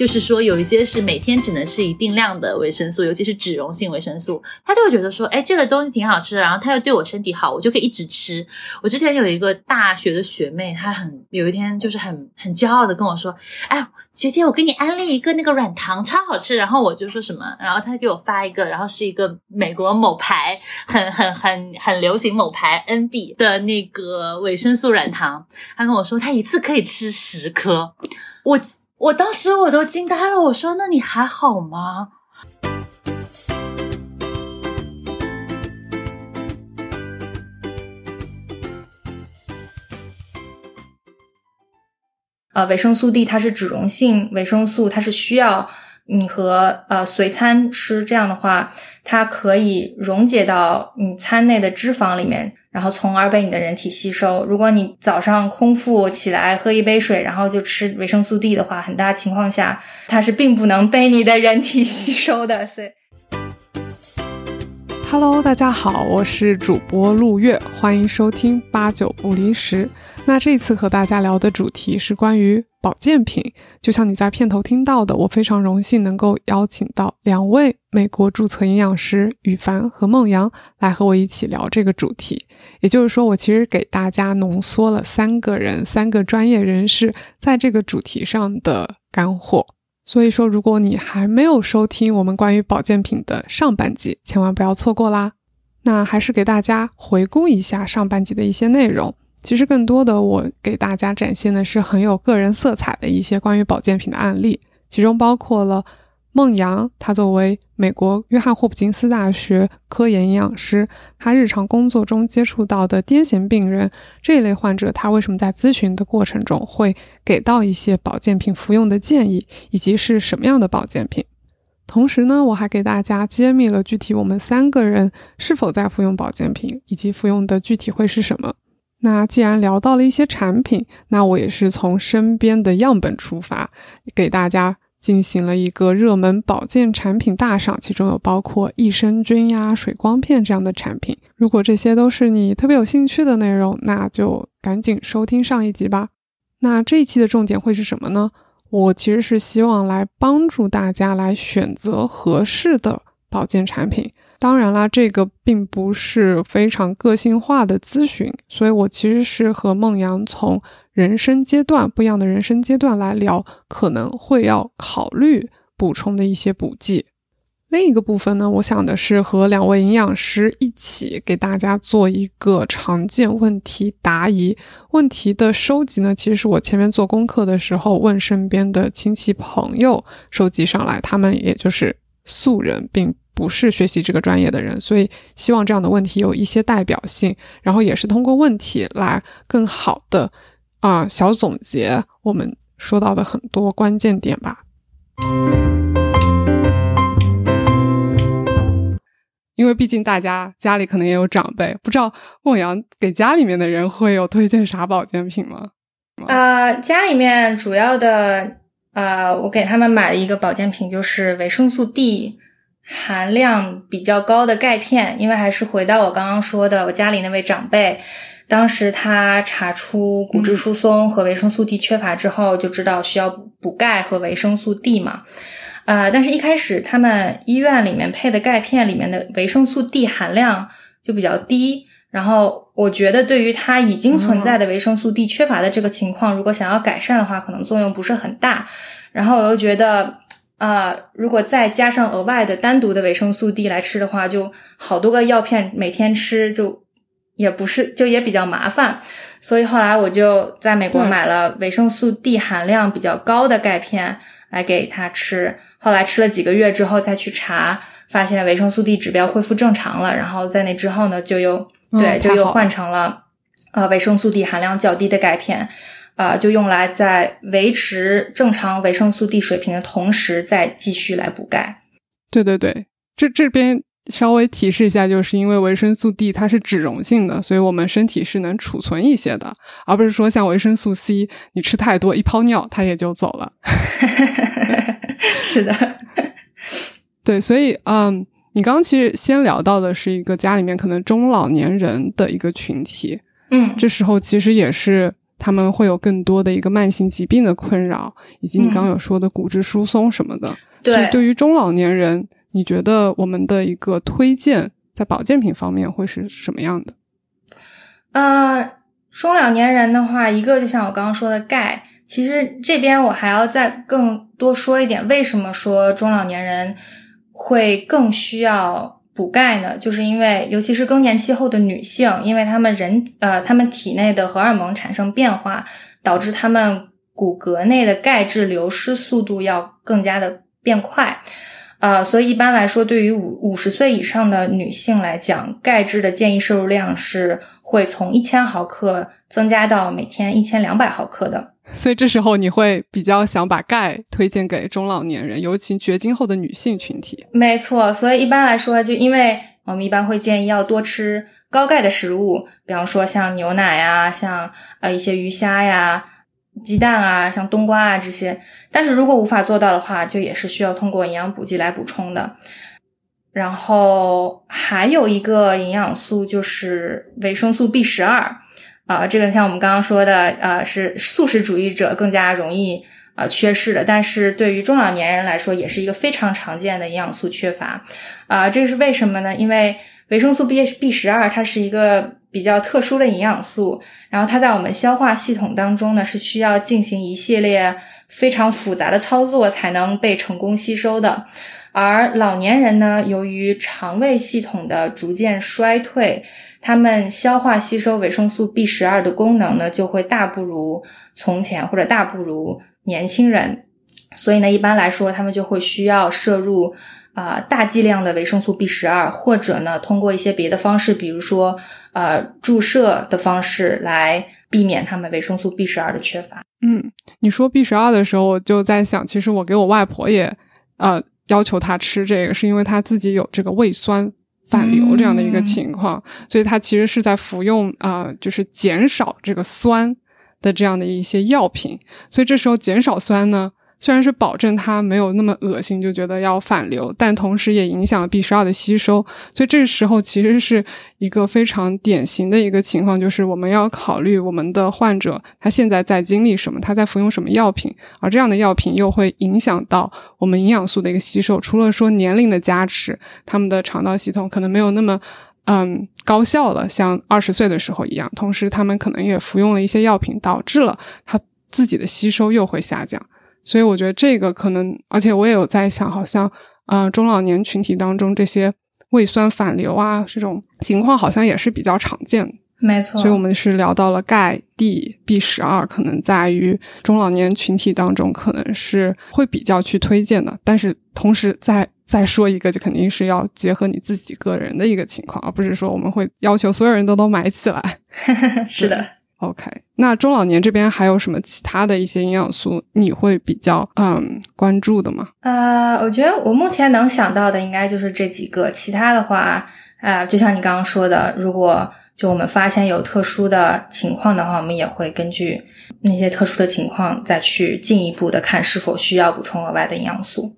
就是说有一些是每天只能吃一定量的维生素，尤其是脂溶性维生素，他就会觉得说，哎，这个东西挺好吃的，然后它又对我身体好，我就可以一直吃。我之前有一个大学的学妹，她很有一天就是很很骄傲的跟我说，哎，学姐，我给你安利一个那个软糖，超好吃。然后我就说什么，然后她给我发一个，然后是一个美国某牌很很很很流行某牌 NB 的那个维生素软糖，她跟我说她一次可以吃十颗，我。我当时我都惊呆了，我说：“那你还好吗？”呃，维生素 D 它是脂溶性维生素，它是需要你和呃随餐吃，这样的话，它可以溶解到你餐内的脂肪里面。然后从而被你的人体吸收。如果你早上空腹起来喝一杯水，然后就吃维生素 D 的话，很大情况下它是并不能被你的人体吸收的。所以，Hello，大家好，我是主播陆月，欢迎收听八九不离十。那这次和大家聊的主题是关于保健品，就像你在片头听到的，我非常荣幸能够邀请到两位美国注册营养师羽凡和孟阳来和我一起聊这个主题。也就是说，我其实给大家浓缩了三个人、三个专业人士在这个主题上的干货。所以说，如果你还没有收听我们关于保健品的上半集，千万不要错过啦。那还是给大家回顾一下上半集的一些内容。其实更多的，我给大家展现的是很有个人色彩的一些关于保健品的案例，其中包括了孟阳，他作为美国约翰霍普金斯大学科研营养师，他日常工作中接触到的癫痫病人这一类患者，他为什么在咨询的过程中会给到一些保健品服用的建议，以及是什么样的保健品？同时呢，我还给大家揭秘了具体我们三个人是否在服用保健品，以及服用的具体会是什么。那既然聊到了一些产品，那我也是从身边的样本出发，给大家进行了一个热门保健产品大赏，其中有包括益生菌呀、水光片这样的产品。如果这些都是你特别有兴趣的内容，那就赶紧收听上一集吧。那这一期的重点会是什么呢？我其实是希望来帮助大家来选择合适的保健产品。当然啦，这个并不是非常个性化的咨询，所以我其实是和孟阳从人生阶段不一样的人生阶段来聊，可能会要考虑补充的一些补剂。另一个部分呢，我想的是和两位营养师一起给大家做一个常见问题答疑。问题的收集呢，其实是我前面做功课的时候问身边的亲戚朋友收集上来，他们也就是素人，并。不是学习这个专业的人，所以希望这样的问题有一些代表性，然后也是通过问题来更好的啊小总结我们说到的很多关键点吧。因为毕竟大家家里可能也有长辈，不知道孟阳给家里面的人会有推荐啥保健品吗？啊，家里面主要的呃，我给他们买的一个保健品就是维生素 D。含量比较高的钙片，因为还是回到我刚刚说的，我家里那位长辈，当时他查出骨质疏松和维生素 D 缺乏之后，就知道需要补钙和维生素 D 嘛。呃，但是一开始他们医院里面配的钙片里面的维生素 D 含量就比较低，然后我觉得对于他已经存在的维生素 D 缺乏的这个情况，如果想要改善的话，可能作用不是很大。然后我又觉得。啊，如果再加上额外的单独的维生素 D 来吃的话，就好多个药片每天吃，就也不是，就也比较麻烦。所以后来我就在美国买了维生素 D 含量比较高的钙片来给他吃。后来吃了几个月之后再去查，发现维生素 D 指标恢复正常了。然后在那之后呢，就又对，就又换成了呃维生素 D 含量较低的钙片。啊，就用来在维持正常维生素 D 水平的同时，再继续来补钙。对对对，这这边稍微提示一下，就是因为维生素 D 它是脂溶性的，所以我们身体是能储存一些的，而不是说像维生素 C，你吃太多一泡尿它也就走了。是的，对，所以嗯，你刚刚其实先聊到的是一个家里面可能中老年人的一个群体，嗯，这时候其实也是。他们会有更多的一个慢性疾病的困扰，以及你刚刚有说的骨质疏松什么的。对，对于中老年人，你觉得我们的一个推荐在保健品方面会是什么样的？呃，中老年人的话，一个就像我刚刚说的钙，其实这边我还要再更多说一点，为什么说中老年人会更需要补钙呢？就是因为，尤其是更年期后的女性，因为她们人呃，她们体内的荷尔蒙产生变化，导致她们骨骼内的钙质流失速度要更加的变快。呃，所以一般来说，对于五五十岁以上的女性来讲，钙质的建议摄入量是会从一千毫克增加到每天一千两百毫克的。所以这时候你会比较想把钙推荐给中老年人，尤其绝经后的女性群体。没错，所以一般来说，就因为我们一般会建议要多吃高钙的食物，比方说像牛奶呀，像呃一些鱼虾呀。鸡蛋啊，像冬瓜啊这些，但是如果无法做到的话，就也是需要通过营养补剂来补充的。然后还有一个营养素就是维生素 B 十二啊，这个像我们刚刚说的，呃，是素食主义者更加容易呃缺失的，但是对于中老年人来说，也是一个非常常见的营养素缺乏啊。这个是为什么呢？因为维生素 B B 十二它是一个。比较特殊的营养素，然后它在我们消化系统当中呢，是需要进行一系列非常复杂的操作才能被成功吸收的。而老年人呢，由于肠胃系统的逐渐衰退，他们消化吸收维生素 B 十二的功能呢，就会大不如从前或者大不如年轻人。所以呢，一般来说，他们就会需要摄入啊大剂量的维生素 B 十二，或者呢，通过一些别的方式，比如说。呃，注射的方式来避免他们维生素 B 十二的缺乏。嗯，你说 B 十二的时候，我就在想，其实我给我外婆也呃要求她吃这个，是因为她自己有这个胃酸反流这样的一个情况，所以他其实是在服用啊，就是减少这个酸的这样的一些药品。所以这时候减少酸呢。虽然是保证它没有那么恶心，就觉得要反流，但同时也影响了 B 十二的吸收。所以这时候其实是一个非常典型的一个情况，就是我们要考虑我们的患者他现在在经历什么，他在服用什么药品，而这样的药品又会影响到我们营养素的一个吸收。除了说年龄的加持，他们的肠道系统可能没有那么嗯高效了，像二十岁的时候一样。同时，他们可能也服用了一些药品，导致了他自己的吸收又会下降。所以我觉得这个可能，而且我也有在想，好像啊中老年群体当中这些胃酸反流啊这种情况，好像也是比较常见。没错。所以我们是聊到了钙、D、B 十二，可能在于中老年群体当中，可能是会比较去推荐的。但是同时再再说一个，就肯定是要结合你自己个人的一个情况，而不是说我们会要求所有人都都买起来。是的。OK，那中老年这边还有什么其他的一些营养素你会比较嗯关注的吗？呃，我觉得我目前能想到的应该就是这几个，其他的话，呃，就像你刚刚说的，如果就我们发现有特殊的情况的话，我们也会根据那些特殊的情况再去进一步的看是否需要补充额外的营养素。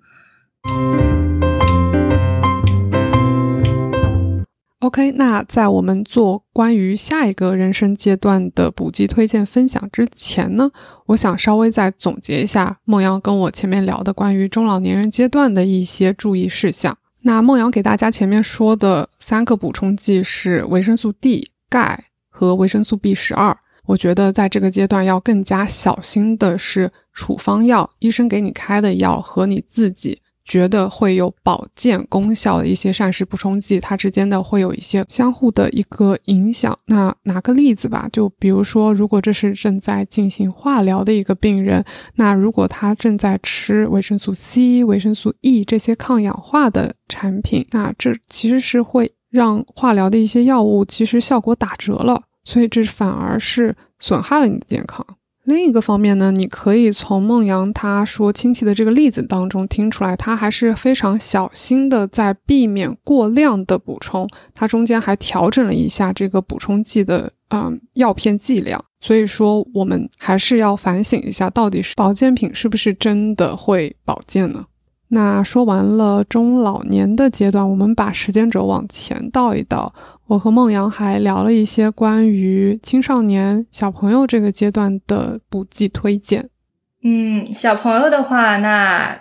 OK，那在我们做关于下一个人生阶段的补剂推荐分享之前呢，我想稍微再总结一下梦阳跟我前面聊的关于中老年人阶段的一些注意事项。那梦阳给大家前面说的三个补充剂是维生素 D、钙和维生素 B 十二。我觉得在这个阶段要更加小心的是处方药，医生给你开的药和你自己。觉得会有保健功效的一些膳食补充剂，它之间的会有一些相互的一个影响。那拿个例子吧，就比如说，如果这是正在进行化疗的一个病人，那如果他正在吃维生素 C、维生素 E 这些抗氧化的产品，那这其实是会让化疗的一些药物其实效果打折了，所以这反而是损害了你的健康。另一个方面呢，你可以从孟阳他说亲戚的这个例子当中听出来，他还是非常小心的在避免过量的补充，他中间还调整了一下这个补充剂的嗯药片剂量。所以说，我们还是要反省一下，到底是保健品是不是真的会保健呢？那说完了中老年的阶段，我们把时间轴往前倒一倒。我和孟阳还聊了一些关于青少年小朋友这个阶段的补剂推荐。嗯，小朋友的话，那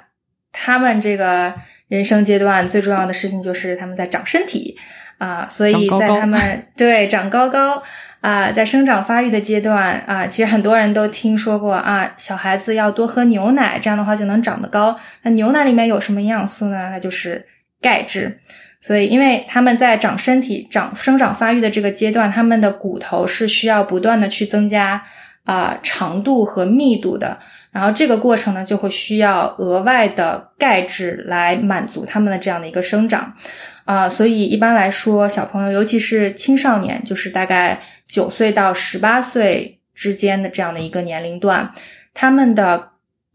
他们这个人生阶段最重要的事情就是他们在长身体啊，所以在他们对长高高。啊，在生长发育的阶段啊，其实很多人都听说过啊，小孩子要多喝牛奶，这样的话就能长得高。那牛奶里面有什么营养素呢？那就是钙质。所以，因为他们在长身体、长生长发育的这个阶段，他们的骨头是需要不断的去增加啊长度和密度的。然后这个过程呢，就会需要额外的钙质来满足他们的这样的一个生长。啊，所以一般来说，小朋友，尤其是青少年，就是大概九岁到十八岁之间的这样的一个年龄段，他们的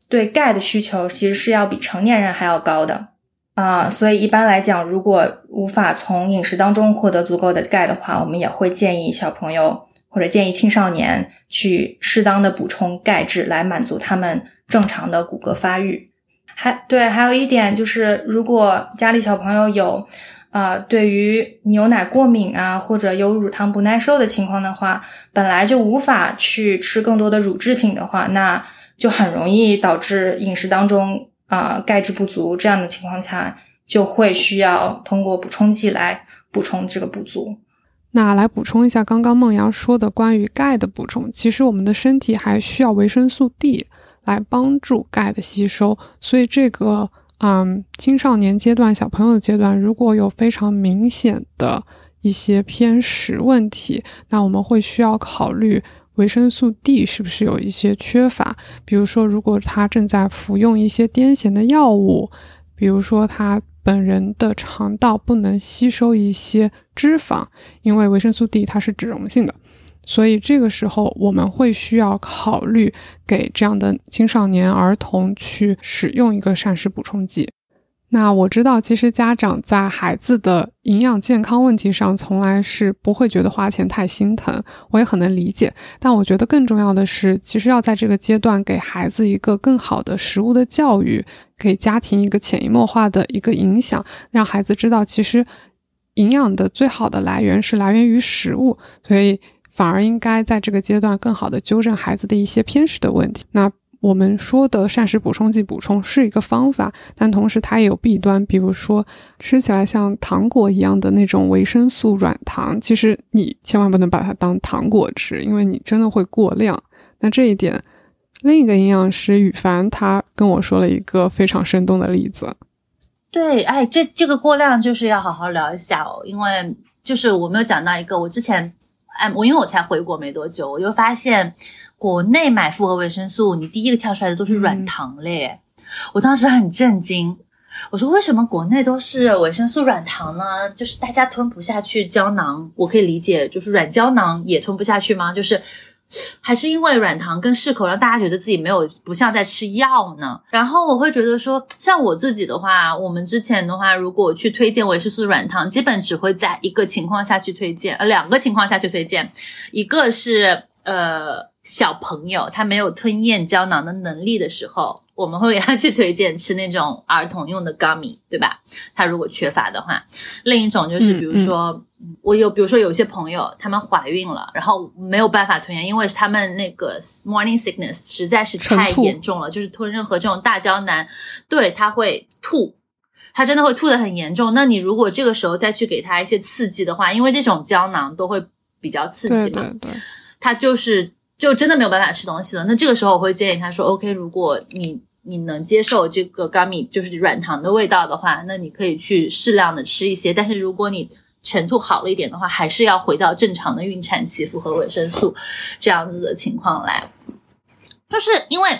对钙的需求其实是要比成年人还要高的啊。所以一般来讲，如果无法从饮食当中获得足够的钙的话，我们也会建议小朋友或者建议青少年去适当的补充钙质，来满足他们正常的骨骼发育。还对，还有一点就是，如果家里小朋友有。啊，对于牛奶过敏啊，或者有乳糖不耐受的情况的话，本来就无法去吃更多的乳制品的话，那就很容易导致饮食当中啊钙质不足。这样的情况下，就会需要通过补充剂来补充这个不足。那来补充一下刚刚孟阳说的关于钙的补充，其实我们的身体还需要维生素 D 来帮助钙的吸收，所以这个。嗯，青少年阶段、小朋友的阶段，如果有非常明显的一些偏食问题，那我们会需要考虑维生素 D 是不是有一些缺乏。比如说，如果他正在服用一些癫痫的药物，比如说他本人的肠道不能吸收一些脂肪，因为维生素 D 它是脂溶性的。所以这个时候，我们会需要考虑给这样的青少年儿童去使用一个膳食补充剂。那我知道，其实家长在孩子的营养健康问题上，从来是不会觉得花钱太心疼，我也很能理解。但我觉得更重要的是，其实要在这个阶段给孩子一个更好的食物的教育，给家庭一个潜移默化的一个影响，让孩子知道，其实营养的最好的来源是来源于食物。所以。反而应该在这个阶段更好的纠正孩子的一些偏食的问题。那我们说的膳食补充剂补充是一个方法，但同时它也有弊端，比如说吃起来像糖果一样的那种维生素软糖，其实你千万不能把它当糖果吃，因为你真的会过量。那这一点，另一个营养师羽凡他跟我说了一个非常生动的例子。对，哎，这这个过量就是要好好聊一下哦，因为就是我没有讲到一个我之前。哎，我因为我才回国没多久，我就发现国内买复合维生素，你第一个跳出来的都是软糖类。我当时很震惊，我说为什么国内都是维生素软糖呢？就是大家吞不下去胶囊，我可以理解，就是软胶囊也吞不下去吗？就是。还是因为软糖更适口让大家觉得自己没有不像在吃药呢。然后我会觉得说，像我自己的话，我们之前的话，如果去推荐维生素软糖，基本只会在一个情况下去推荐，呃，两个情况下去推荐，一个是呃。小朋友他没有吞咽胶囊的能力的时候，我们会给他去推荐吃那种儿童用的 gummy，对吧？他如果缺乏的话，另一种就是比如说，我有比如说有些朋友他们怀孕了，然后没有办法吞咽，因为他们那个 morning sickness 实在是太严重了，就是吞任何这种大胶囊，对他会吐，他真的会吐的很严重。那你如果这个时候再去给他一些刺激的话，因为这种胶囊都会比较刺激嘛，他就是。就真的没有办法吃东西了。那这个时候我会建议他说：“OK，如果你你能接受这个 gummy 就是软糖的味道的话，那你可以去适量的吃一些。但是如果你程度好了一点的话，还是要回到正常的孕产期符合维生素这样子的情况来。就是因为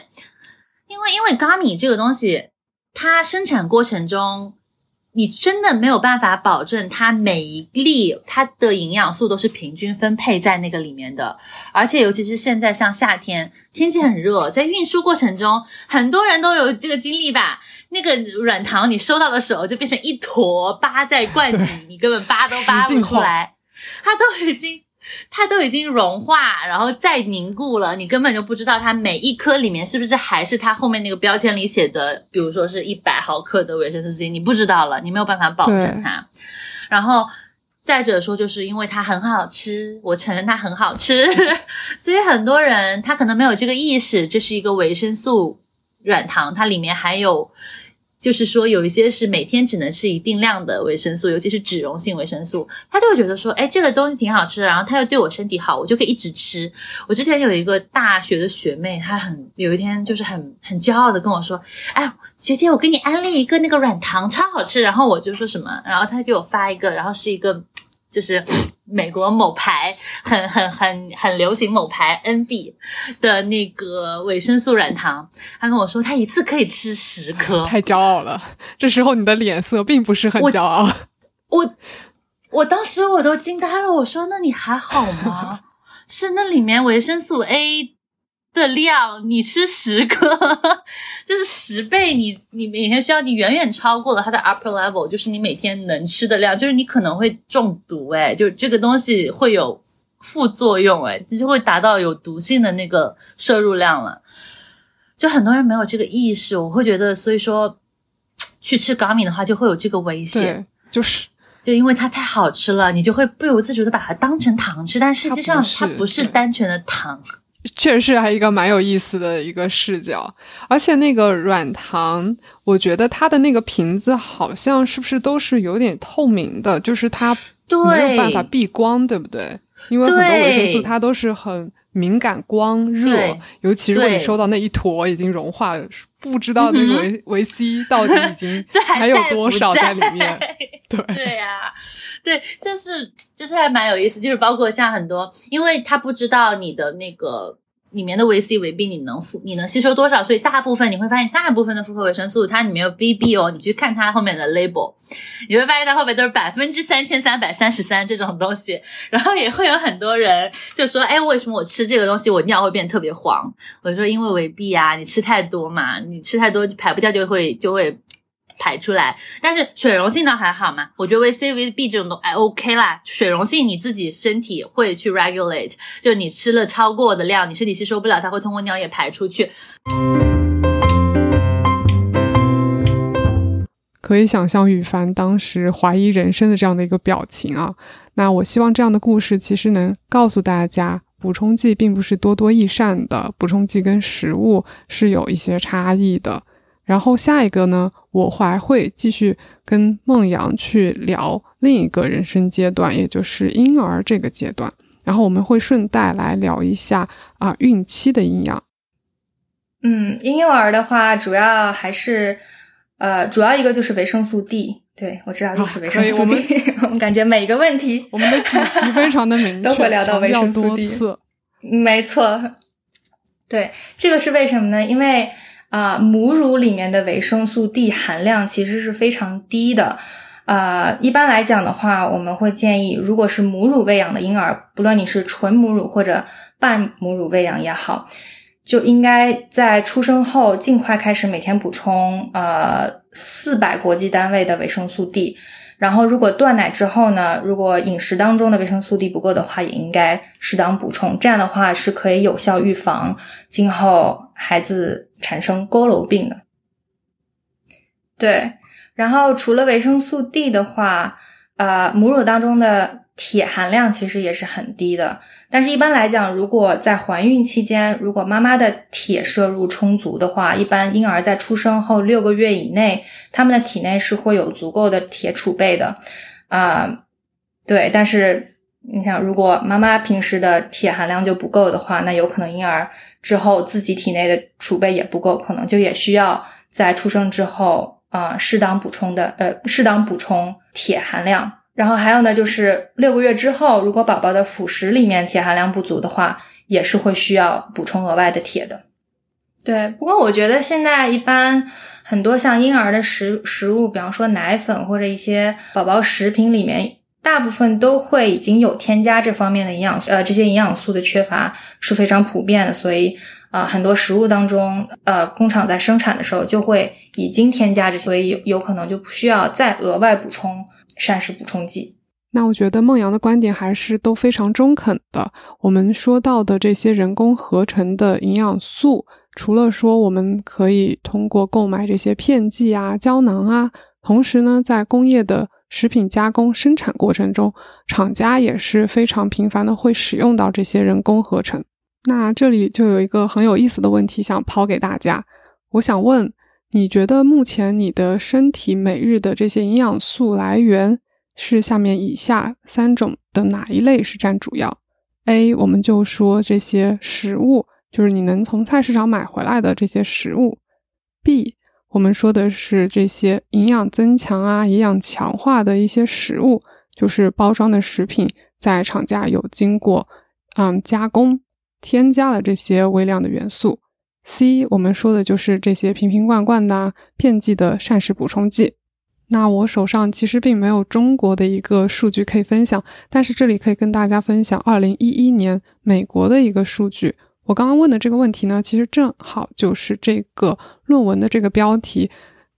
因为因为 gummy 这个东西，它生产过程中。”你真的没有办法保证它每一粒它的营养素都是平均分配在那个里面的，而且尤其是现在像夏天天气很热，在运输过程中，很多人都有这个经历吧？那个软糖你收到的时候就变成一坨扒在罐里，你根本扒都扒不出来，它都已经它都已经融化，然后再凝固了，你根本就不知道它每一颗里面是不是还是它后面那个标签里写的，比如说是一百毫克的维生素 C，你不知道了，你没有办法保证它。然后再者说，就是因为它很好吃，我承认它很好吃，所以很多人他可能没有这个意识，这是一个维生素软糖，它里面含有。就是说，有一些是每天只能吃一定量的维生素，尤其是脂溶性维生素，他就会觉得说，哎，这个东西挺好吃的，然后它又对我身体好，我就可以一直吃。我之前有一个大学的学妹，她很有一天就是很很骄傲的跟我说，哎，学姐，我给你安利一个那个软糖，超好吃。然后我就说什么，然后她给我发一个，然后是一个就是。美国某牌很很很很流行某牌 NB 的那个维生素软糖，他跟我说他一次可以吃十颗，太骄傲了。这时候你的脸色并不是很骄傲。我我当时我都惊呆了，我说那你还好吗？是那里面维生素 A。的量，你吃十颗，就是十倍。你你每天需要，你远远超过了它的 upper level，就是你每天能吃的量，就是你可能会中毒，哎，就这个东西会有副作用，哎，就会达到有毒性的那个摄入量了。就很多人没有这个意识，我会觉得，所以说去吃高米的话，就会有这个危险，就是就因为它太好吃了，你就会不由自主的把它当成糖吃，但实际上它不是单纯的糖。确实还一个蛮有意思的一个视角，而且那个软糖，我觉得它的那个瓶子好像是不是都是有点透明的，就是它没有办法避光，对不对？因为很多维生素它都是很敏感光热，尤其如果你收到那一坨已经融化，不知道那个维维 C 到底已经 还有多少在里面。对对呀。对，就是就是还蛮有意思，就是包括像很多，因为他不知道你的那个里面的维 C 维 B 你能复你能吸收多少，所以大部分你会发现大部分的复合维生素它里面有 B B 哦，你去看它后面的 label，你会发现它后面都是百分之三千三百三十三这种东西，然后也会有很多人就说，哎，为什么我吃这个东西我尿会变特别黄？我说因为维 B 啊，你吃太多嘛，你吃太多排不掉就会就会。排出来，但是水溶性倒还好嘛？我觉得维 C、维 B 这种都还 OK 啦。水溶性你自己身体会去 regulate，就是你吃了超过的量，你身体吸收不了，它会通过尿液排出去。可以想象羽凡当时怀疑人生的这样的一个表情啊。那我希望这样的故事其实能告诉大家，补充剂并不是多多益善的，补充剂跟食物是有一些差异的。然后下一个呢，我还会继续跟孟阳去聊另一个人生阶段，也就是婴儿这个阶段。然后我们会顺带来聊一下啊孕期的营养。嗯，婴幼儿的话，主要还是呃，主要一个就是维生素 D。对，我知道就是维生素 D。我们感觉每个问题，我们的主题非常的明确，都会聊到维生素 D。没错，对，这个是为什么呢？因为。啊，母乳里面的维生素 D 含量其实是非常低的。啊，一般来讲的话，我们会建议，如果是母乳喂养的婴儿，不论你是纯母乳或者半母乳喂养也好，就应该在出生后尽快开始每天补充呃四百国际单位的维生素 D。然后，如果断奶之后呢，如果饮食当中的维生素 D 不够的话，也应该适当补充。这样的话是可以有效预防今后孩子产生佝偻病的。对，然后除了维生素 D 的话，呃，母乳当中的铁含量其实也是很低的。但是，一般来讲，如果在怀孕期间，如果妈妈的铁摄入充足的话，一般婴儿在出生后六个月以内，他们的体内是会有足够的铁储备的。啊，对。但是，你想，如果妈妈平时的铁含量就不够的话，那有可能婴儿之后自己体内的储备也不够，可能就也需要在出生之后啊适当补充的，呃，适当补充铁含量。然后还有呢，就是六个月之后，如果宝宝的辅食里面铁含量不足的话，也是会需要补充额外的铁的。对，不过我觉得现在一般很多像婴儿的食食物，比方说奶粉或者一些宝宝食品里面，大部分都会已经有添加这方面的营养素，呃，这些营养素的缺乏是非常普遍的，所以啊，很多食物当中，呃，工厂在生产的时候就会已经添加这些，所以有有可能就不需要再额外补充。膳食补充剂。那我觉得孟阳的观点还是都非常中肯的。我们说到的这些人工合成的营养素，除了说我们可以通过购买这些片剂啊、胶囊啊，同时呢，在工业的食品加工生产过程中，厂家也是非常频繁的会使用到这些人工合成。那这里就有一个很有意思的问题想抛给大家，我想问，你觉得目前你的身体每日的这些营养素来源？是下面以下三种的哪一类是占主要？A，我们就说这些食物，就是你能从菜市场买回来的这些食物。B，我们说的是这些营养增强啊、营养强化的一些食物，就是包装的食品，在厂家有经过嗯加工，添加了这些微量的元素。C，我们说的就是这些瓶瓶罐罐的片剂的膳食补充剂。那我手上其实并没有中国的一个数据可以分享，但是这里可以跟大家分享二零一一年美国的一个数据。我刚刚问的这个问题呢，其实正好就是这个论文的这个标题。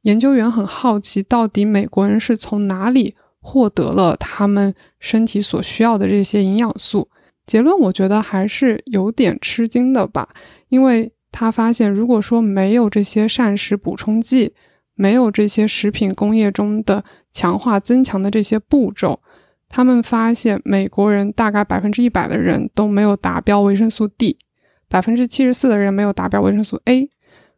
研究员很好奇，到底美国人是从哪里获得了他们身体所需要的这些营养素？结论我觉得还是有点吃惊的吧，因为他发现，如果说没有这些膳食补充剂。没有这些食品工业中的强化增强的这些步骤，他们发现美国人大概百分之一百的人都没有达标维生素 D，百分之七十四的人没有达标维生素 A，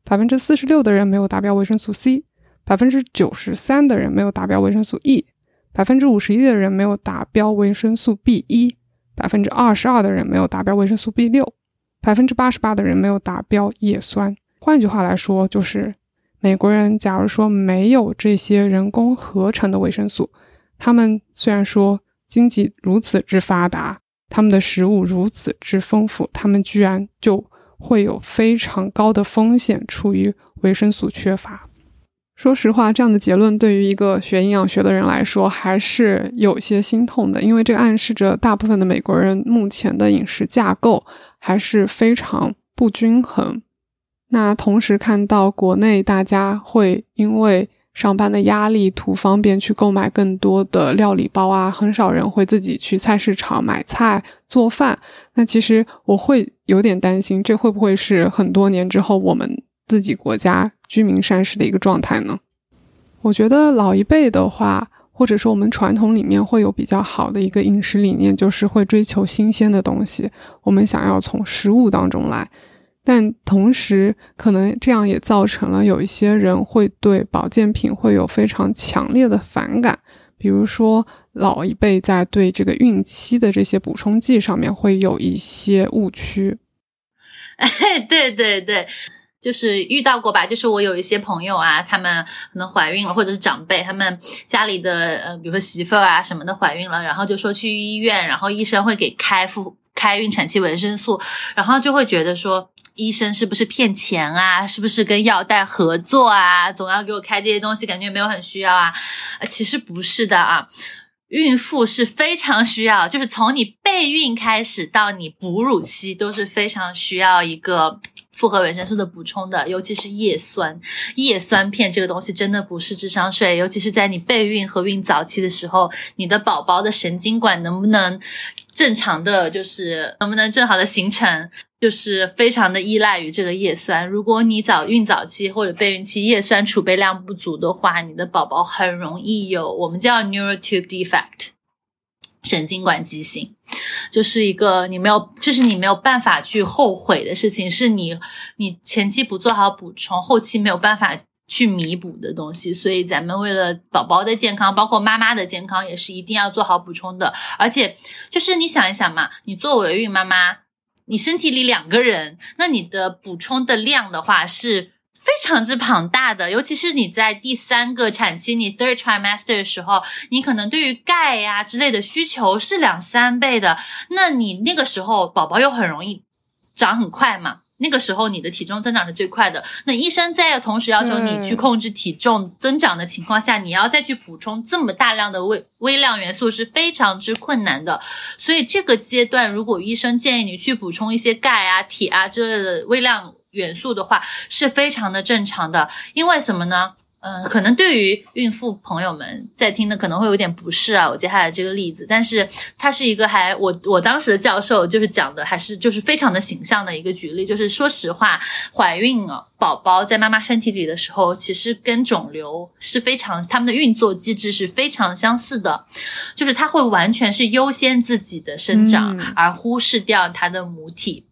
百分之四十六的人没有达标维生素 C，百分之九十三的人没有达标维生素 E，百分之五十一的人没有达标维生素 B 一，百分之二十二的人没有达标维生素 B 六，百分之八十八的人没有达标叶酸。换句话来说，就是。美国人假如说没有这些人工合成的维生素，他们虽然说经济如此之发达，他们的食物如此之丰富，他们居然就会有非常高的风险处于维生素缺乏。说实话，这样的结论对于一个学营养学的人来说还是有些心痛的，因为这暗示着大部分的美国人目前的饮食架构还是非常不均衡。那同时看到国内大家会因为上班的压力图方便去购买更多的料理包啊，很少人会自己去菜市场买菜做饭。那其实我会有点担心，这会不会是很多年之后我们自己国家居民膳食的一个状态呢？我觉得老一辈的话，或者说我们传统里面会有比较好的一个饮食理念，就是会追求新鲜的东西，我们想要从食物当中来。但同时，可能这样也造成了有一些人会对保健品会有非常强烈的反感。比如说，老一辈在对这个孕期的这些补充剂上面会有一些误区。哎，对对对，就是遇到过吧？就是我有一些朋友啊，他们可能怀孕了，或者是长辈，他们家里的呃，比如说媳妇儿啊什么的怀孕了，然后就说去医院，然后医生会给开复开孕产期维生素，然后就会觉得说。医生是不是骗钱啊？是不是跟药代合作啊？总要给我开这些东西，感觉没有很需要啊？其实不是的啊，孕妇是非常需要，就是从你备孕开始到你哺乳期都是非常需要一个复合维生素的补充的，尤其是叶酸。叶酸片这个东西真的不是智商税，尤其是在你备孕和孕早期的时候，你的宝宝的神经管能不能正常的，就是能不能正好的形成？就是非常的依赖于这个叶酸。如果你早孕早期或者备孕期叶酸储备量不足的话，你的宝宝很容易有我们叫 neural tube defect，神经管畸形，就是一个你没有，就是你没有办法去后悔的事情，是你你前期不做好补充，后期没有办法去弥补的东西。所以咱们为了宝宝的健康，包括妈妈的健康，也是一定要做好补充的。而且就是你想一想嘛，你作为孕妈妈。你身体里两个人，那你的补充的量的话是非常之庞大的，尤其是你在第三个产期，你 third trimester 的时候，你可能对于钙呀之类的需求是两三倍的，那你那个时候宝宝又很容易长很快嘛。那个时候你的体重增长是最快的，那医生在同时要求你去控制体重增长的情况下，你要再去补充这么大量的微微量元素是非常之困难的。所以这个阶段，如果医生建议你去补充一些钙啊、铁啊之类的微量元素的话，是非常的正常的。因为什么呢？嗯，可能对于孕妇朋友们在听的可能会有点不适啊，我接下来这个例子，但是它是一个还我我当时的教授就是讲的还是就是非常的形象的一个举例，就是说实话，怀孕啊，宝宝在妈妈身体里的时候，其实跟肿瘤是非常他们的运作机制是非常相似的，就是它会完全是优先自己的生长，而忽视掉它的母体。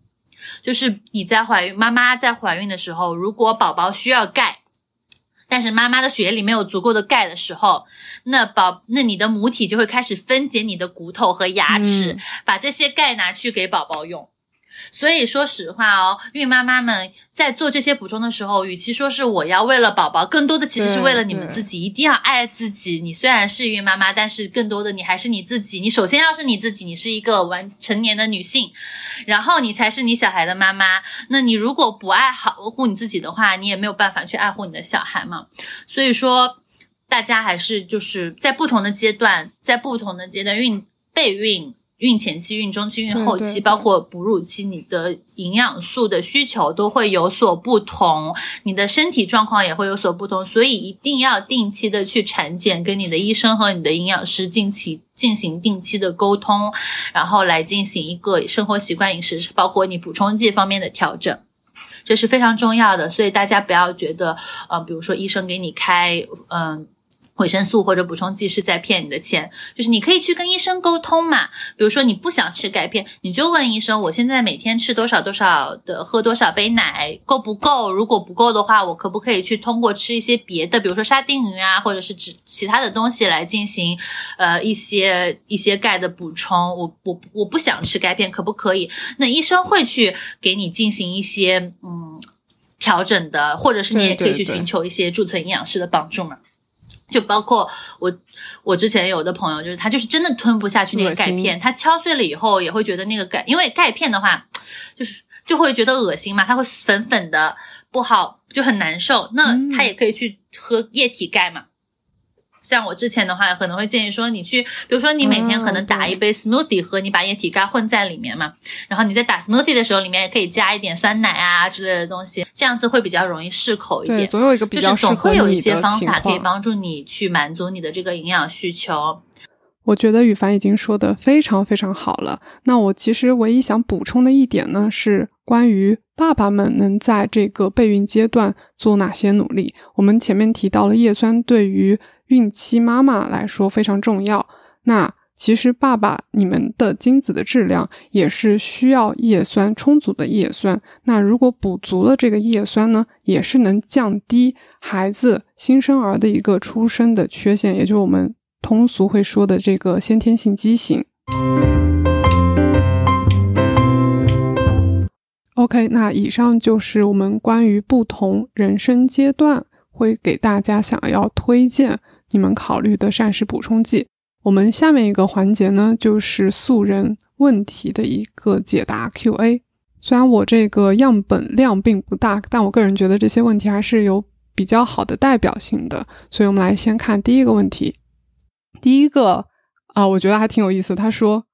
就是你在怀孕，妈妈在怀孕的时候，如果宝宝需要钙。但是妈妈的血液里没有足够的钙的时候，那宝那你的母体就会开始分解你的骨头和牙齿，把这些钙拿去给宝宝用。所以说实话哦，孕妈妈们在做这些补充的时候，与其说是我要为了宝宝，更多的其实是为了你们自己，一定要爱自己。你虽然是孕妈妈，但是更多的你还是你自己。你首先要是你自己，你是一个完成年的女性，然后你才是你小孩的妈妈。那你如果不爱好护你自己的话，你也没有办法去爱护你的小孩嘛。所以说，大家还是就是在不同的阶段，在不同的阶段孕备孕。孕前期、孕中期、孕后期，包括哺乳期，你的营养素的需求都会有所不同，你的身体状况也会有所不同，所以一定要定期的去产检，跟你的医生和你的营养师近期进行定期的沟通，然后来进行一个生活习惯、饮食，包括你补充剂方面的调整，这是非常重要的。所以大家不要觉得，呃，比如说医生给你开，嗯。维生素或者补充剂是在骗你的钱，就是你可以去跟医生沟通嘛。比如说你不想吃钙片，你就问医生：我现在每天吃多少多少的，喝多少杯奶，够不够？如果不够的话，我可不可以去通过吃一些别的，比如说沙丁鱼啊，或者是指其他的东西来进行，呃，一些一些钙的补充？我我我不想吃钙片，可不可以？那医生会去给你进行一些嗯调整的，或者是你也可以去寻求一些注册营养师的帮助嘛。就包括我，我之前有的朋友，就是他就是真的吞不下去那个钙片，他敲碎了以后也会觉得那个钙，因为钙片的话，就是就会觉得恶心嘛，它会粉粉的不好，就很难受。那他也可以去喝液体钙嘛。像我之前的话，可能会建议说，你去，比如说你每天可能打一杯 smoothie 喝，你把液体钙混在里面嘛，然后你在打 smoothie 的时候，里面也可以加一点酸奶啊之类的东西，这样子会比较容易适口一点。总有一个比较就是总会有一些方法可以帮助你去满足你的这个营养需求。我觉得羽凡已经说的非常非常好了。那我其实唯一想补充的一点呢，是关于爸爸们能在这个备孕阶段做哪些努力。我们前面提到了叶酸对于孕期妈妈来说非常重要。那其实爸爸，你们的精子的质量也是需要叶酸充足的叶酸。那如果补足了这个叶酸呢，也是能降低孩子新生儿的一个出生的缺陷，也就是我们通俗会说的这个先天性畸形。OK，那以上就是我们关于不同人生阶段会给大家想要推荐。你们考虑的膳食补充剂。我们下面一个环节呢，就是素人问题的一个解答 Q&A。虽然我这个样本量并不大，但我个人觉得这些问题还是有比较好的代表性的。所以我们来先看第一个问题。第一个啊，我觉得还挺有意思。他说：“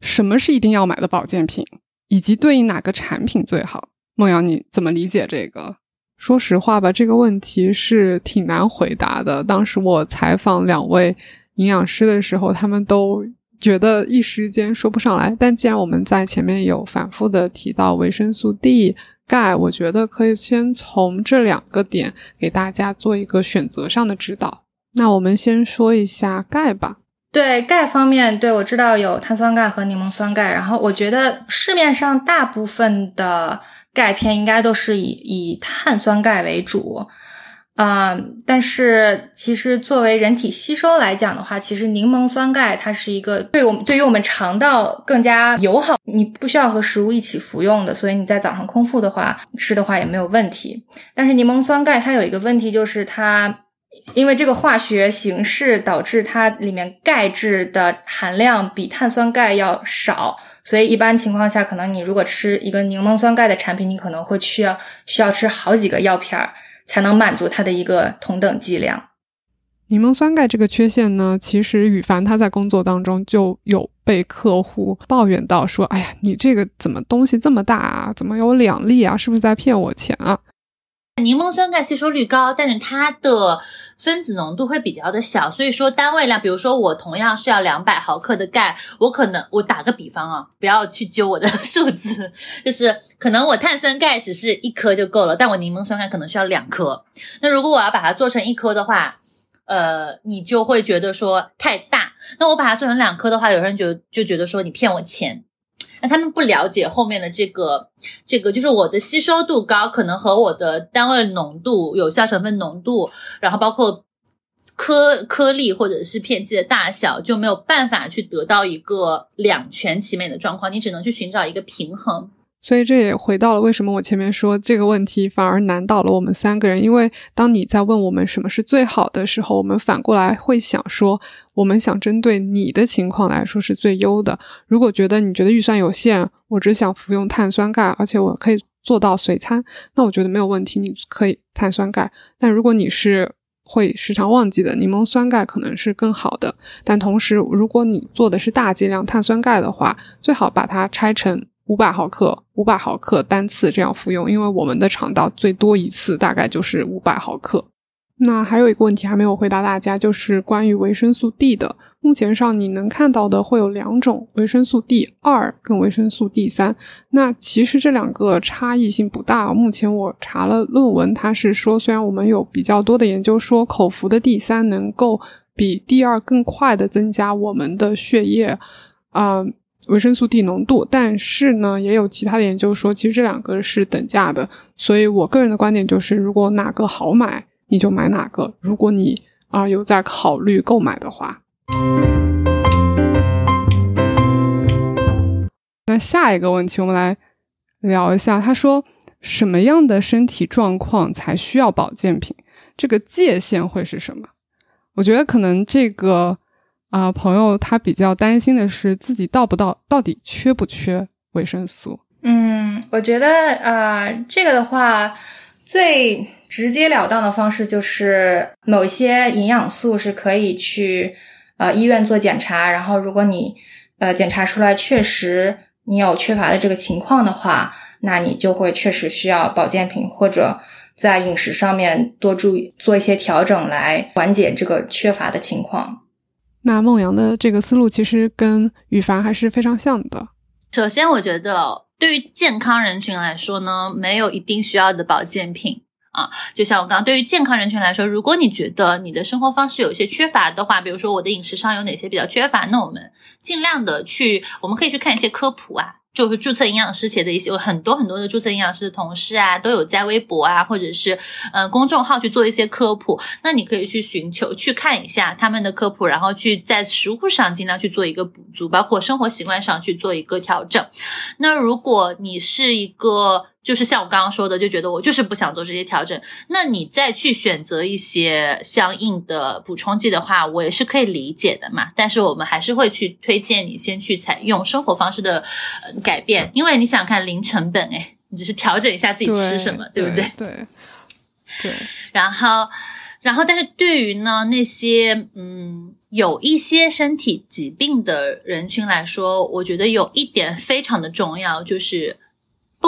什么是一定要买的保健品，以及对应哪个产品最好？”梦瑶，你怎么理解这个？说实话吧，这个问题是挺难回答的。当时我采访两位营养师的时候，他们都觉得一时间说不上来。但既然我们在前面有反复的提到维生素 D、钙，我觉得可以先从这两个点给大家做一个选择上的指导。那我们先说一下钙吧。对钙方面，对我知道有碳酸钙和柠檬酸钙。然后我觉得市面上大部分的。钙片应该都是以以碳酸钙为主，啊，但是其实作为人体吸收来讲的话，其实柠檬酸钙它是一个对我们对于我们肠道更加友好，你不需要和食物一起服用的，所以你在早上空腹的话吃的话也没有问题。但是柠檬酸钙它有一个问题，就是它因为这个化学形式导致它里面钙质的含量比碳酸钙要少。所以一般情况下，可能你如果吃一个柠檬酸钙的产品，你可能会需要需要吃好几个药片儿才能满足它的一个同等剂量。柠檬酸钙这个缺陷呢，其实羽凡他在工作当中就有被客户抱怨到，说：“哎呀，你这个怎么东西这么大啊？怎么有两粒啊？是不是在骗我钱啊？”柠檬酸钙吸收率高，但是它的分子浓度会比较的小，所以说单位量，比如说我同样是要两百毫克的钙，我可能我打个比方啊，不要去揪我的数字，就是可能我碳酸钙只是一颗就够了，但我柠檬酸钙可能需要两颗。那如果我要把它做成一颗的话，呃，你就会觉得说太大。那我把它做成两颗的话，有人就就觉得说你骗我钱。那他们不了解后面的这个，这个就是我的吸收度高，可能和我的单位浓度、有效成分浓度，然后包括颗颗粒或者是片剂的大小，就没有办法去得到一个两全其美的状况，你只能去寻找一个平衡。所以这也回到了为什么我前面说这个问题反而难倒了我们三个人，因为当你在问我们什么是最好的时候，我们反过来会想说，我们想针对你的情况来说是最优的。如果觉得你觉得预算有限，我只想服用碳酸钙，而且我可以做到随餐，那我觉得没有问题，你可以碳酸钙。但如果你是会时常忘记的，柠檬酸钙可能是更好的。但同时，如果你做的是大剂量碳酸钙的话，最好把它拆成。五百毫克，五百毫克单次这样服用，因为我们的肠道最多一次大概就是五百毫克。那还有一个问题还没有回答大家，就是关于维生素 D 的。目前上你能看到的会有两种维生素 D 二跟维生素 D 三。那其实这两个差异性不大。目前我查了论文，它是说虽然我们有比较多的研究说口服的 D 三能够比 D 二更快的增加我们的血液，啊。维生素 D 浓度，但是呢，也有其他的研究说，其实这两个是等价的。所以我个人的观点就是，如果哪个好买，你就买哪个。如果你啊有在考虑购买的话，那下一个问题我们来聊一下。他说，什么样的身体状况才需要保健品？这个界限会是什么？我觉得可能这个。啊，朋友，他比较担心的是自己到不到，到底缺不缺维生素？嗯，我觉得，呃，这个的话，最直截了当的方式就是某些营养素是可以去呃医院做检查，然后如果你呃检查出来确实你有缺乏的这个情况的话，那你就会确实需要保健品或者在饮食上面多注意做一些调整来缓解这个缺乏的情况。那孟阳的这个思路其实跟羽凡还是非常像的。首先，我觉得对于健康人群来说呢，没有一定需要的保健品啊。就像我刚刚，对于健康人群来说，如果你觉得你的生活方式有些缺乏的话，比如说我的饮食上有哪些比较缺乏，那我们尽量的去，我们可以去看一些科普啊。就是注册营养师写的一些，有很多很多的注册营养师的同事啊，都有在微博啊，或者是嗯公众号去做一些科普。那你可以去寻求去看一下他们的科普，然后去在食物上尽量去做一个补足，包括生活习惯上去做一个调整。那如果你是一个。就是像我刚刚说的，就觉得我就是不想做这些调整。那你再去选择一些相应的补充剂的话，我也是可以理解的嘛。但是我们还是会去推荐你先去采用生活方式的改变，因为你想看零成本，哎，你只是调整一下自己吃什么，对不对？对对。然后，然后，但是对于呢那些嗯有一些身体疾病的人群来说，我觉得有一点非常的重要，就是。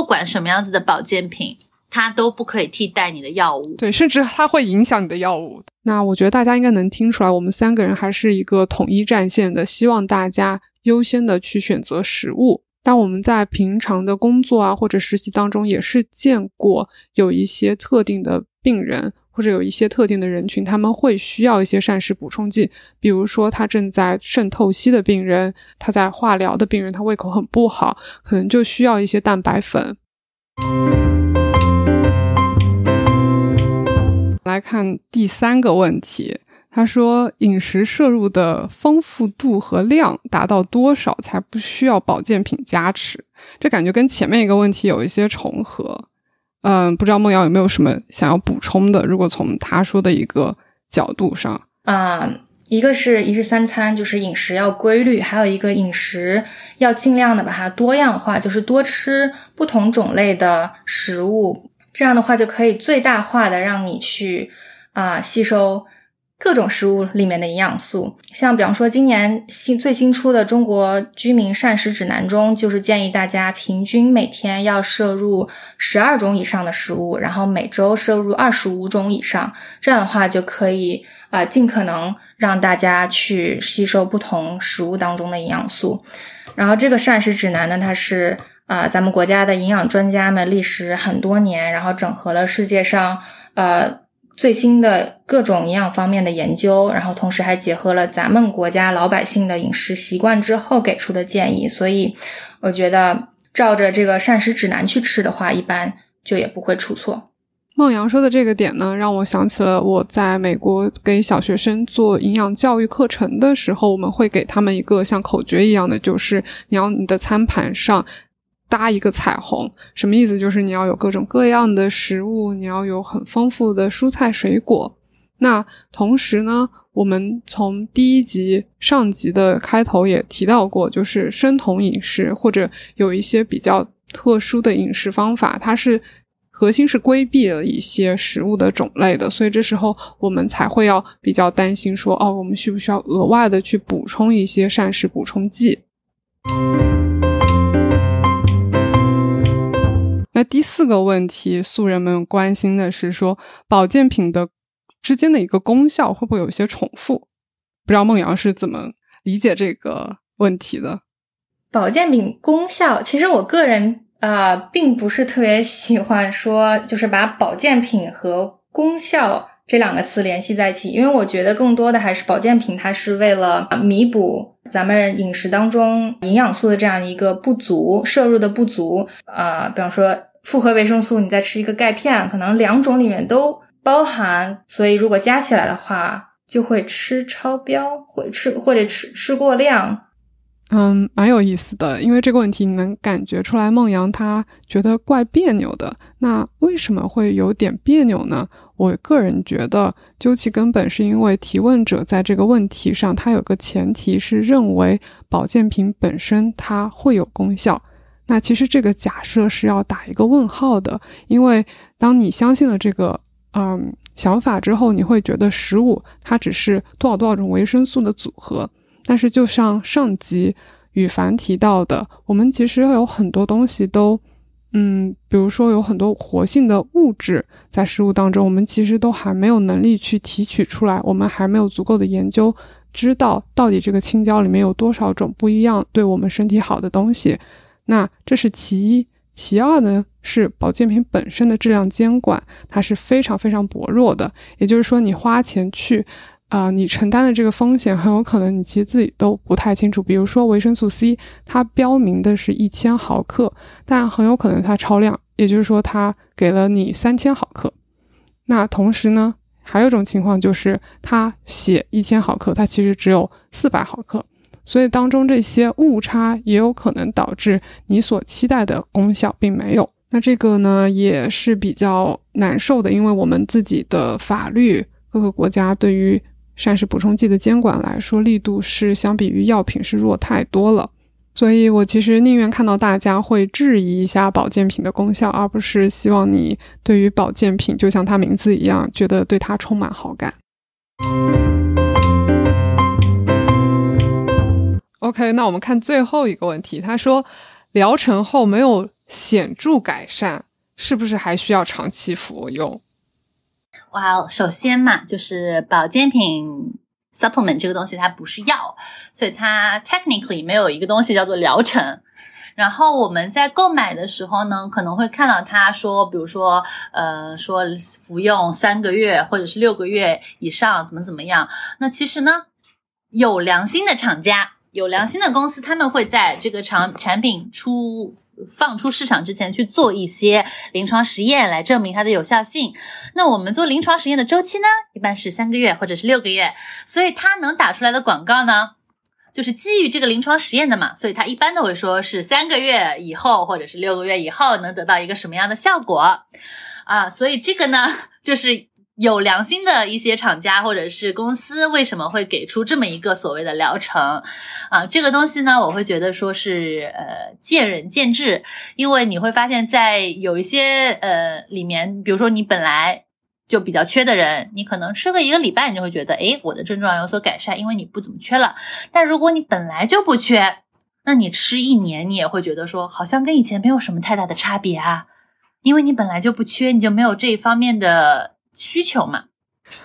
不管什么样子的保健品，它都不可以替代你的药物。对，甚至它会影响你的药物。那我觉得大家应该能听出来，我们三个人还是一个统一战线的，希望大家优先的去选择食物。但我们在平常的工作啊或者实习当中，也是见过有一些特定的病人。或者有一些特定的人群，他们会需要一些膳食补充剂，比如说他正在肾透析的病人，他在化疗的病人，他胃口很不好，可能就需要一些蛋白粉。来看第三个问题，他说饮食摄入的丰富度和量达到多少才不需要保健品加持？这感觉跟前面一个问题有一些重合。嗯，不知道梦瑶有没有什么想要补充的？如果从她说的一个角度上，啊，一个是一日三餐，就是饮食要规律；还有一个饮食要尽量的把它多样化，就是多吃不同种类的食物，这样的话就可以最大化的让你去啊吸收各种食物里面的营养素，像比方说今年新最新出的《中国居民膳食指南》中，就是建议大家平均每天要摄入十二种以上的食物，然后每周摄入二十五种以上，这样的话就可以啊尽可能让大家去吸收不同食物当中的营养素。然后这个膳食指南呢，它是啊咱们国家的营养专家们历时很多年，然后整合了世界上呃。最新的各种营养方面的研究，然后同时还结合了咱们国家老百姓的饮食习惯之后给出的建议，所以我觉得照着这个膳食指南去吃的话，一般就也不会出错。孟阳说的这个点呢，让我想起了我在美国给小学生做营养教育课程的时候，我们会给他们一个像口诀一样的，就是你要你的餐盘上。搭一个彩虹，什么意思？就是你要有各种各样的食物，你要有很丰富的蔬菜水果。那同时呢，我们从第一集上集的开头也提到过，就是生酮饮食或者有一些比较特殊的饮食方法，它是核心是规避了一些食物的种类的，所以这时候我们才会要比较担心说，哦，我们需不需要额外的去补充一些膳食补充剂？那第四个问题，素人们关心的是说，保健品的之间的一个功效会不会有一些重复？不知道孟阳是怎么理解这个问题的？保健品功效，其实我个人啊，并不是特别喜欢说，就是把保健品和功效这两个词联系在一起，因为我觉得更多的还是保健品，它是为了弥补咱们饮食当中营养素的这样一个不足，摄入的不足啊，比方说。复合维生素，你再吃一个钙片，可能两种里面都包含，所以如果加起来的话，就会吃超标，会吃或者吃吃过量。嗯，蛮有意思的，因为这个问题你能感觉出来，孟阳他觉得怪别扭的。那为什么会有点别扭呢？我个人觉得，究其根本，是因为提问者在这个问题上，他有个前提是认为保健品本身它会有功效。那其实这个假设是要打一个问号的，因为当你相信了这个嗯想法之后，你会觉得食物它只是多少多少种维生素的组合。但是就像上集羽凡提到的，我们其实有很多东西都嗯，比如说有很多活性的物质在食物当中，我们其实都还没有能力去提取出来，我们还没有足够的研究知道到底这个青椒里面有多少种不一样对我们身体好的东西。那这是其一，其二呢是保健品本身的质量监管，它是非常非常薄弱的。也就是说，你花钱去，啊，你承担的这个风险很有可能你其实自己都不太清楚。比如说维生素 C，它标明的是一千毫克，但很有可能它超量，也就是说它给了你三千毫克。那同时呢，还有一种情况就是它写一千毫克，它其实只有四百毫克。所以当中这些误差也有可能导致你所期待的功效并没有。那这个呢也是比较难受的，因为我们自己的法律，各个国家对于膳食补充剂的监管来说，力度是相比于药品是弱太多了。所以我其实宁愿看到大家会质疑一下保健品的功效，而不是希望你对于保健品就像它名字一样，觉得对它充满好感。OK，那我们看最后一个问题。他说，疗程后没有显著改善，是不是还需要长期服用？哇，首先嘛，就是保健品 supplement 这个东西它不是药，所以它 technically 没有一个东西叫做疗程。然后我们在购买的时候呢，可能会看到他说，比如说，呃，说服用三个月或者是六个月以上，怎么怎么样。那其实呢，有良心的厂家。有良心的公司，他们会在这个产产品出放出市场之前去做一些临床实验，来证明它的有效性。那我们做临床实验的周期呢，一般是三个月或者是六个月，所以它能打出来的广告呢，就是基于这个临床实验的嘛，所以它一般都会说是三个月以后或者是六个月以后能得到一个什么样的效果啊，所以这个呢，就是。有良心的一些厂家或者是公司为什么会给出这么一个所谓的疗程啊？这个东西呢，我会觉得说是呃见仁见智，因为你会发现在有一些呃里面，比如说你本来就比较缺的人，你可能吃个一个礼拜，你就会觉得，哎，我的症状有所改善，因为你不怎么缺了。但如果你本来就不缺，那你吃一年，你也会觉得说，好像跟以前没有什么太大的差别啊，因为你本来就不缺，你就没有这一方面的需求嘛。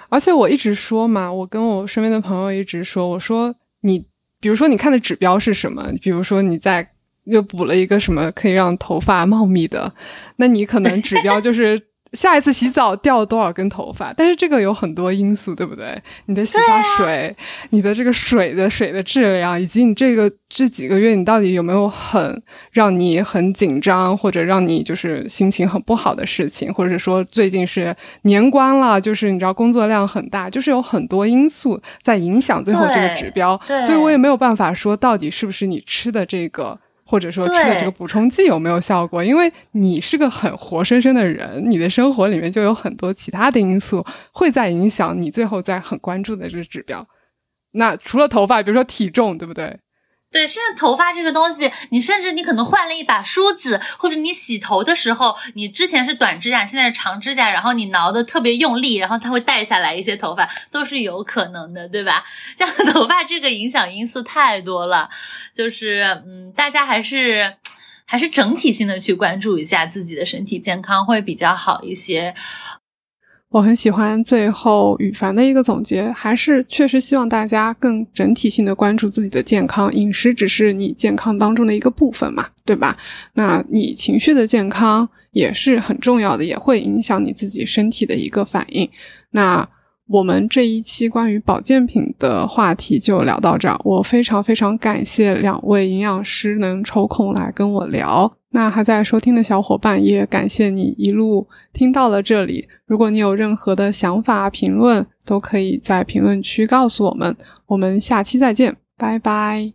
而且我一直说嘛，我跟我身边的朋友一直说，我说你，比如说你看的指标是什么？比如说你在又补了一个什么可以让头发茂密的，那你可能指标就是。下一次洗澡掉多少根头发？但是这个有很多因素，对不对？你的洗发水，你的这个水的水的质量，以及你这个这几个月你到底有没有很让你很紧张，或者让你就是心情很不好的事情，或者说最近是年关了，就是你知道工作量很大，就是有很多因素在影响最后这个指标，所以我也没有办法说到底是不是你吃的这个。或者说吃的这个补充剂有没有效果？因为你是个很活生生的人，你的生活里面就有很多其他的因素会在影响你最后在很关注的这个指标。那除了头发，比如说体重，对不对？对，甚至头发这个东西，你甚至你可能换了一把梳子，或者你洗头的时候，你之前是短指甲，现在是长指甲，然后你挠的特别用力，然后它会带下来一些头发，都是有可能的，对吧？像头发这个影响因素太多了，就是嗯，大家还是还是整体性的去关注一下自己的身体健康会比较好一些。我很喜欢最后羽凡的一个总结，还是确实希望大家更整体性的关注自己的健康，饮食只是你健康当中的一个部分嘛，对吧？那你情绪的健康也是很重要的，也会影响你自己身体的一个反应。那我们这一期关于保健品的话题就聊到这儿，我非常非常感谢两位营养师能抽空来跟我聊。那还在收听的小伙伴，也感谢你一路听到了这里。如果你有任何的想法、评论，都可以在评论区告诉我们。我们下期再见，拜拜。